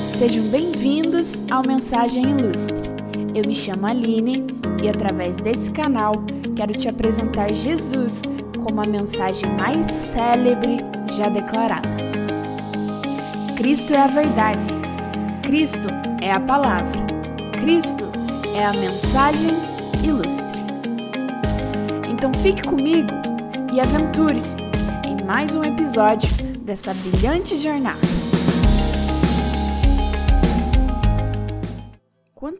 Sejam bem-vindos ao Mensagem Ilustre. Eu me chamo Aline e, através desse canal, quero te apresentar Jesus como a mensagem mais célebre já declarada. Cristo é a verdade, Cristo é a palavra, Cristo é a mensagem ilustre. Então fique comigo e aventure-se em mais um episódio dessa brilhante jornada.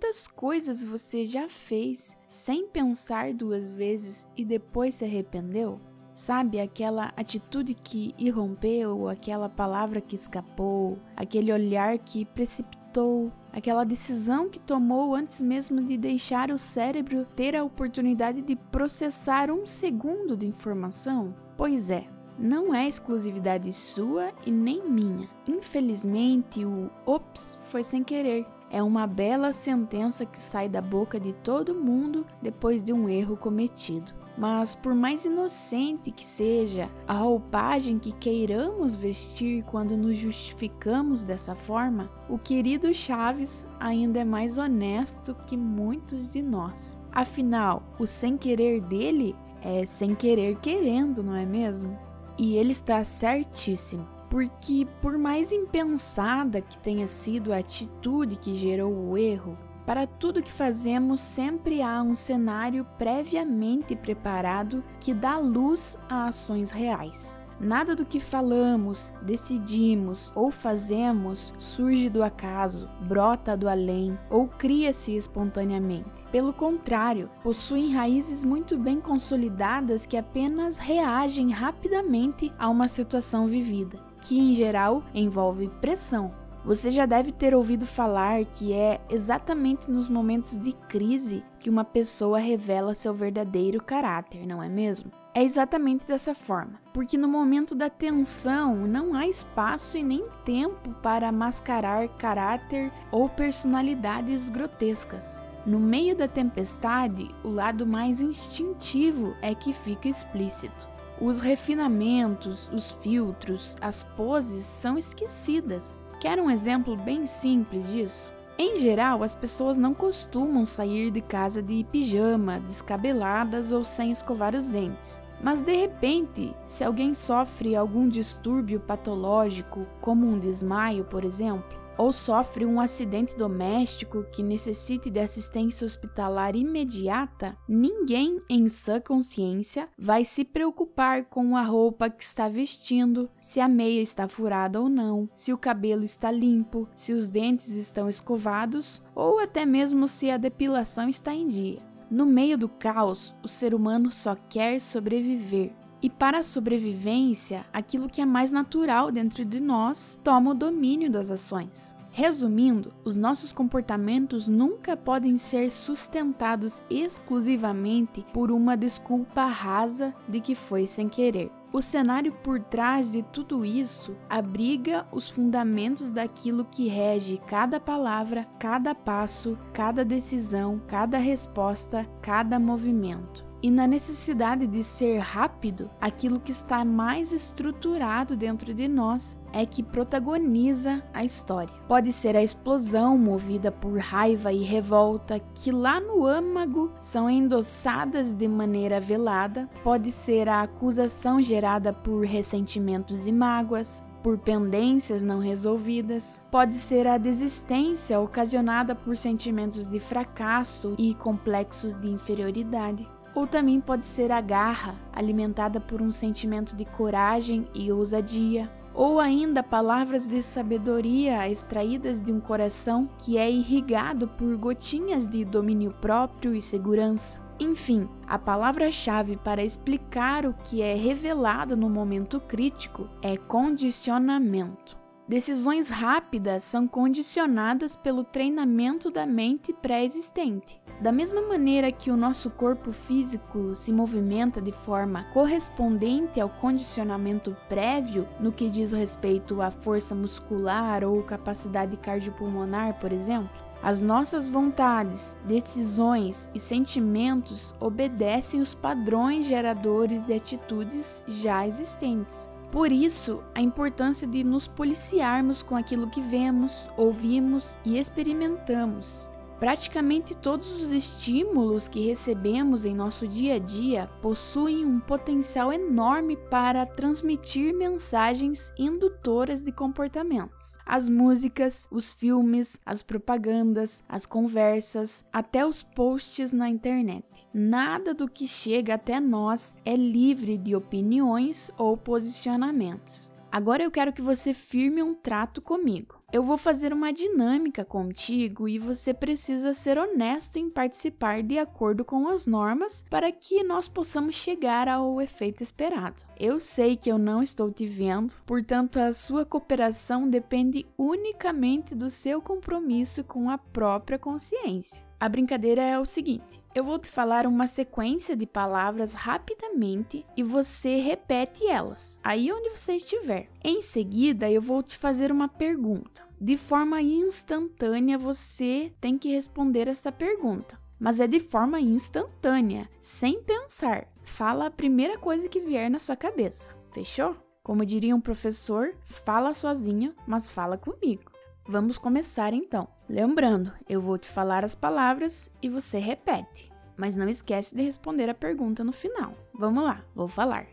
Quantas coisas você já fez sem pensar duas vezes e depois se arrependeu? Sabe aquela atitude que irrompeu, aquela palavra que escapou, aquele olhar que precipitou, aquela decisão que tomou antes mesmo de deixar o cérebro ter a oportunidade de processar um segundo de informação? Pois é, não é exclusividade sua e nem minha. Infelizmente, o ops foi sem querer. É uma bela sentença que sai da boca de todo mundo depois de um erro cometido. Mas, por mais inocente que seja a roupagem que queiramos vestir quando nos justificamos dessa forma, o querido Chaves ainda é mais honesto que muitos de nós. Afinal, o sem querer dele é sem querer querendo, não é mesmo? E ele está certíssimo porque, por mais impensada que tenha sido a atitude que gerou o erro, para tudo que fazemos sempre há um cenário previamente preparado que dá luz a ações reais. Nada do que falamos, decidimos ou fazemos surge do acaso, brota do além ou cria-se espontaneamente. Pelo contrário, possuem raízes muito bem consolidadas que apenas reagem rapidamente a uma situação vivida, que em geral envolve pressão, você já deve ter ouvido falar que é exatamente nos momentos de crise que uma pessoa revela seu verdadeiro caráter, não é mesmo? É exatamente dessa forma, porque no momento da tensão não há espaço e nem tempo para mascarar caráter ou personalidades grotescas. No meio da tempestade, o lado mais instintivo é que fica explícito. Os refinamentos, os filtros, as poses são esquecidas Quer um exemplo bem simples disso? Em geral, as pessoas não costumam sair de casa de pijama, descabeladas ou sem escovar os dentes. Mas de repente, se alguém sofre algum distúrbio patológico, como um desmaio, por exemplo, ou sofre um acidente doméstico que necessite de assistência hospitalar imediata, ninguém em sã consciência vai se preocupar com a roupa que está vestindo, se a meia está furada ou não, se o cabelo está limpo, se os dentes estão escovados ou até mesmo se a depilação está em dia. No meio do caos, o ser humano só quer sobreviver. E para a sobrevivência, aquilo que é mais natural dentro de nós toma o domínio das ações. Resumindo, os nossos comportamentos nunca podem ser sustentados exclusivamente por uma desculpa rasa de que foi sem querer. O cenário por trás de tudo isso abriga os fundamentos daquilo que rege cada palavra, cada passo, cada decisão, cada resposta, cada movimento e na necessidade de ser rápido, aquilo que está mais estruturado dentro de nós é que protagoniza a história. Pode ser a explosão movida por raiva e revolta que lá no âmago são endossadas de maneira velada, pode ser a acusação gerada por ressentimentos e mágoas, por pendências não resolvidas, pode ser a desistência ocasionada por sentimentos de fracasso e complexos de inferioridade ou também pode ser a garra, alimentada por um sentimento de coragem e ousadia, ou ainda palavras de sabedoria extraídas de um coração que é irrigado por gotinhas de domínio próprio e segurança. Enfim, a palavra-chave para explicar o que é revelado no momento crítico é condicionamento. Decisões rápidas são condicionadas pelo treinamento da mente pré-existente. Da mesma maneira que o nosso corpo físico se movimenta de forma correspondente ao condicionamento prévio no que diz respeito à força muscular ou capacidade cardiopulmonar, por exemplo, as nossas vontades, decisões e sentimentos obedecem os padrões geradores de atitudes já existentes. Por isso, a importância de nos policiarmos com aquilo que vemos, ouvimos e experimentamos. Praticamente todos os estímulos que recebemos em nosso dia a dia possuem um potencial enorme para transmitir mensagens indutoras de comportamentos. As músicas, os filmes, as propagandas, as conversas, até os posts na internet. Nada do que chega até nós é livre de opiniões ou posicionamentos. Agora eu quero que você firme um trato comigo. Eu vou fazer uma dinâmica contigo e você precisa ser honesto em participar de acordo com as normas para que nós possamos chegar ao efeito esperado. Eu sei que eu não estou te vendo, portanto, a sua cooperação depende unicamente do seu compromisso com a própria consciência. A brincadeira é o seguinte: eu vou te falar uma sequência de palavras rapidamente e você repete elas, aí onde você estiver. Em seguida, eu vou te fazer uma pergunta. De forma instantânea, você tem que responder essa pergunta. Mas é de forma instantânea, sem pensar. Fala a primeira coisa que vier na sua cabeça. Fechou? Como diria um professor, fala sozinho, mas fala comigo. Vamos começar então. Lembrando, eu vou te falar as palavras e você repete, mas não esquece de responder a pergunta no final. Vamos lá, vou falar.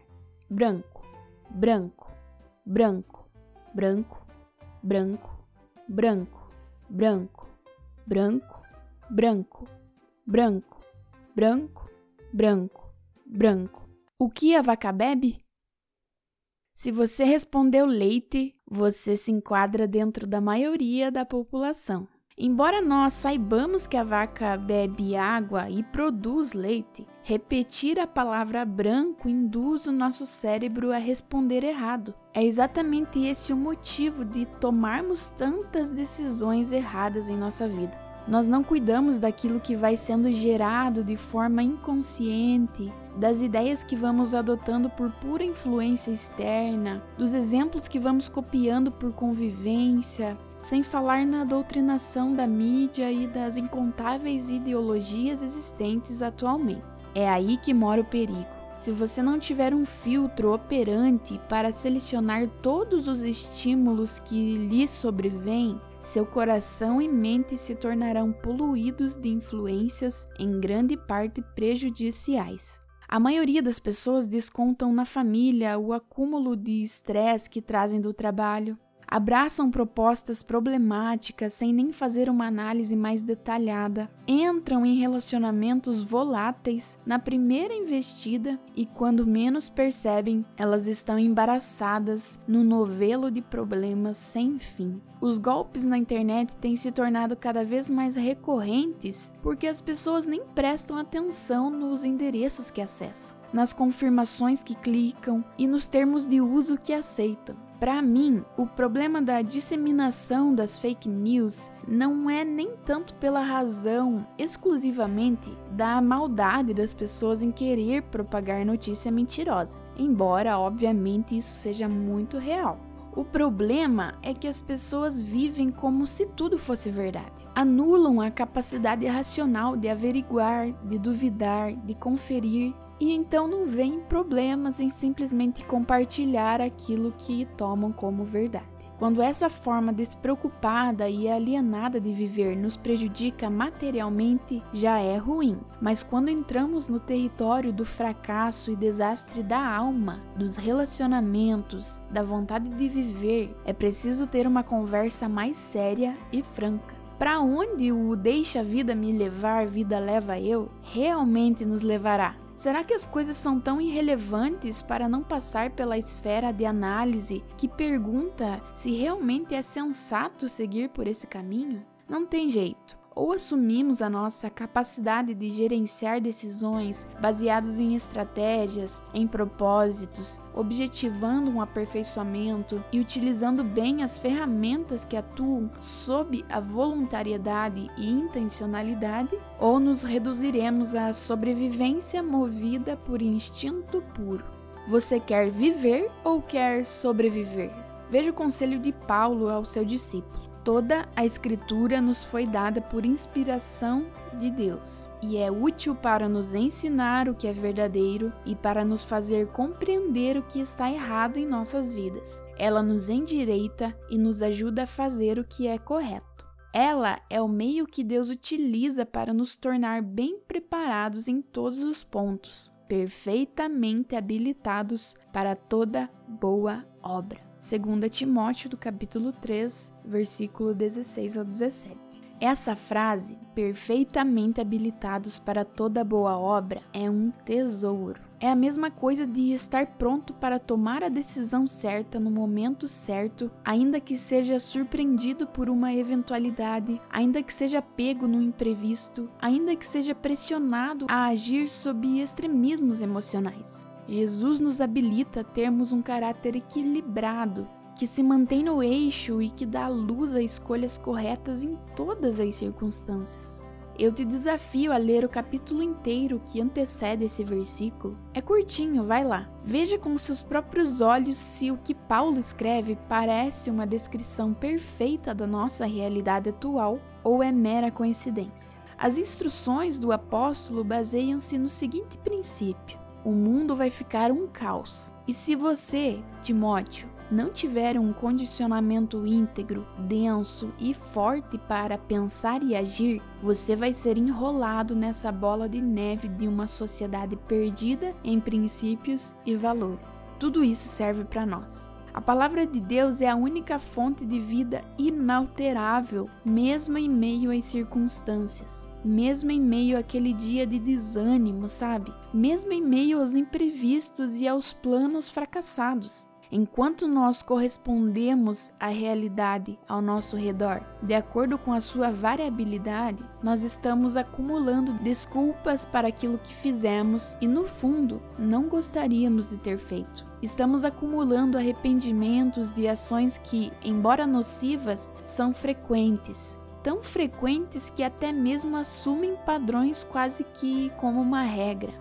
Branco, branco, branco, branco, branco, branco, branco, branco, branco, branco, branco, branco, branco. O que a vaca bebe? Se você respondeu leite, você se enquadra dentro da maioria da população. Embora nós saibamos que a vaca bebe água e produz leite, repetir a palavra branco induz o nosso cérebro a responder errado. É exatamente esse o motivo de tomarmos tantas decisões erradas em nossa vida. Nós não cuidamos daquilo que vai sendo gerado de forma inconsciente, das ideias que vamos adotando por pura influência externa, dos exemplos que vamos copiando por convivência, sem falar na doutrinação da mídia e das incontáveis ideologias existentes atualmente. É aí que mora o perigo. Se você não tiver um filtro operante para selecionar todos os estímulos que lhe sobrevêm, seu coração e mente se tornarão poluídos de influências em grande parte prejudiciais. A maioria das pessoas descontam na família o acúmulo de estresse que trazem do trabalho, abraçam propostas problemáticas sem nem fazer uma análise mais detalhada, entram em relacionamentos voláteis na primeira investida e, quando menos percebem, elas estão embaraçadas no novelo de problemas sem fim. Os golpes na internet têm se tornado cada vez mais recorrentes porque as pessoas nem prestam atenção nos endereços que acessam, nas confirmações que clicam e nos termos de uso que aceitam. Para mim, o problema da disseminação das fake news não é nem tanto pela razão exclusivamente da maldade das pessoas em querer propagar notícia mentirosa, embora obviamente isso seja muito real. O problema é que as pessoas vivem como se tudo fosse verdade. Anulam a capacidade racional de averiguar, de duvidar, de conferir e então não veem problemas em simplesmente compartilhar aquilo que tomam como verdade. Quando essa forma despreocupada e alienada de viver nos prejudica materialmente, já é ruim. Mas quando entramos no território do fracasso e desastre da alma, dos relacionamentos, da vontade de viver, é preciso ter uma conversa mais séria e franca. Para onde o deixa a vida me levar, vida leva eu, realmente nos levará? Será que as coisas são tão irrelevantes para não passar pela esfera de análise que pergunta se realmente é sensato seguir por esse caminho? Não tem jeito ou assumimos a nossa capacidade de gerenciar decisões baseados em estratégias, em propósitos, objetivando um aperfeiçoamento e utilizando bem as ferramentas que atuam sob a voluntariedade e intencionalidade, ou nos reduziremos à sobrevivência movida por instinto puro. Você quer viver ou quer sobreviver? Veja o conselho de Paulo ao seu discípulo. Toda a Escritura nos foi dada por inspiração de Deus e é útil para nos ensinar o que é verdadeiro e para nos fazer compreender o que está errado em nossas vidas. Ela nos endireita e nos ajuda a fazer o que é correto. Ela é o meio que Deus utiliza para nos tornar bem preparados em todos os pontos, perfeitamente habilitados para toda boa obra. 2 Timóteo do capítulo 3, versículo 16 ao 17. Essa frase, perfeitamente habilitados para toda boa obra, é um tesouro. É a mesma coisa de estar pronto para tomar a decisão certa no momento certo, ainda que seja surpreendido por uma eventualidade, ainda que seja pego no imprevisto, ainda que seja pressionado a agir sob extremismos emocionais. Jesus nos habilita a termos um caráter equilibrado, que se mantém no eixo e que dá luz a escolhas corretas em todas as circunstâncias. Eu te desafio a ler o capítulo inteiro que antecede esse versículo. É curtinho, vai lá. Veja com seus próprios olhos se o que Paulo escreve parece uma descrição perfeita da nossa realidade atual ou é mera coincidência. As instruções do apóstolo baseiam-se no seguinte princípio: o mundo vai ficar um caos. E se você, Timóteo, não tiver um condicionamento íntegro, denso e forte para pensar e agir, você vai ser enrolado nessa bola de neve de uma sociedade perdida em princípios e valores. Tudo isso serve para nós. A palavra de Deus é a única fonte de vida inalterável, mesmo em meio às circunstâncias, mesmo em meio àquele dia de desânimo, sabe? Mesmo em meio aos imprevistos e aos planos fracassados. Enquanto nós correspondemos à realidade ao nosso redor, de acordo com a sua variabilidade, nós estamos acumulando desculpas para aquilo que fizemos e, no fundo, não gostaríamos de ter feito. Estamos acumulando arrependimentos de ações que, embora nocivas, são frequentes tão frequentes que até mesmo assumem padrões quase que como uma regra.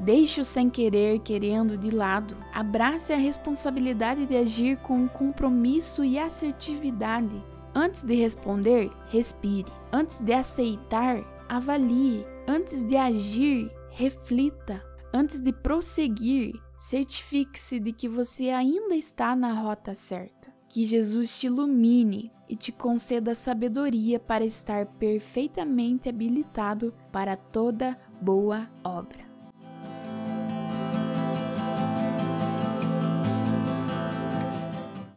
Deixe o sem querer querendo de lado. Abrace a responsabilidade de agir com compromisso e assertividade. Antes de responder, respire. Antes de aceitar, avalie. Antes de agir, reflita. Antes de prosseguir, certifique-se de que você ainda está na rota certa. Que Jesus te ilumine e te conceda sabedoria para estar perfeitamente habilitado para toda boa obra.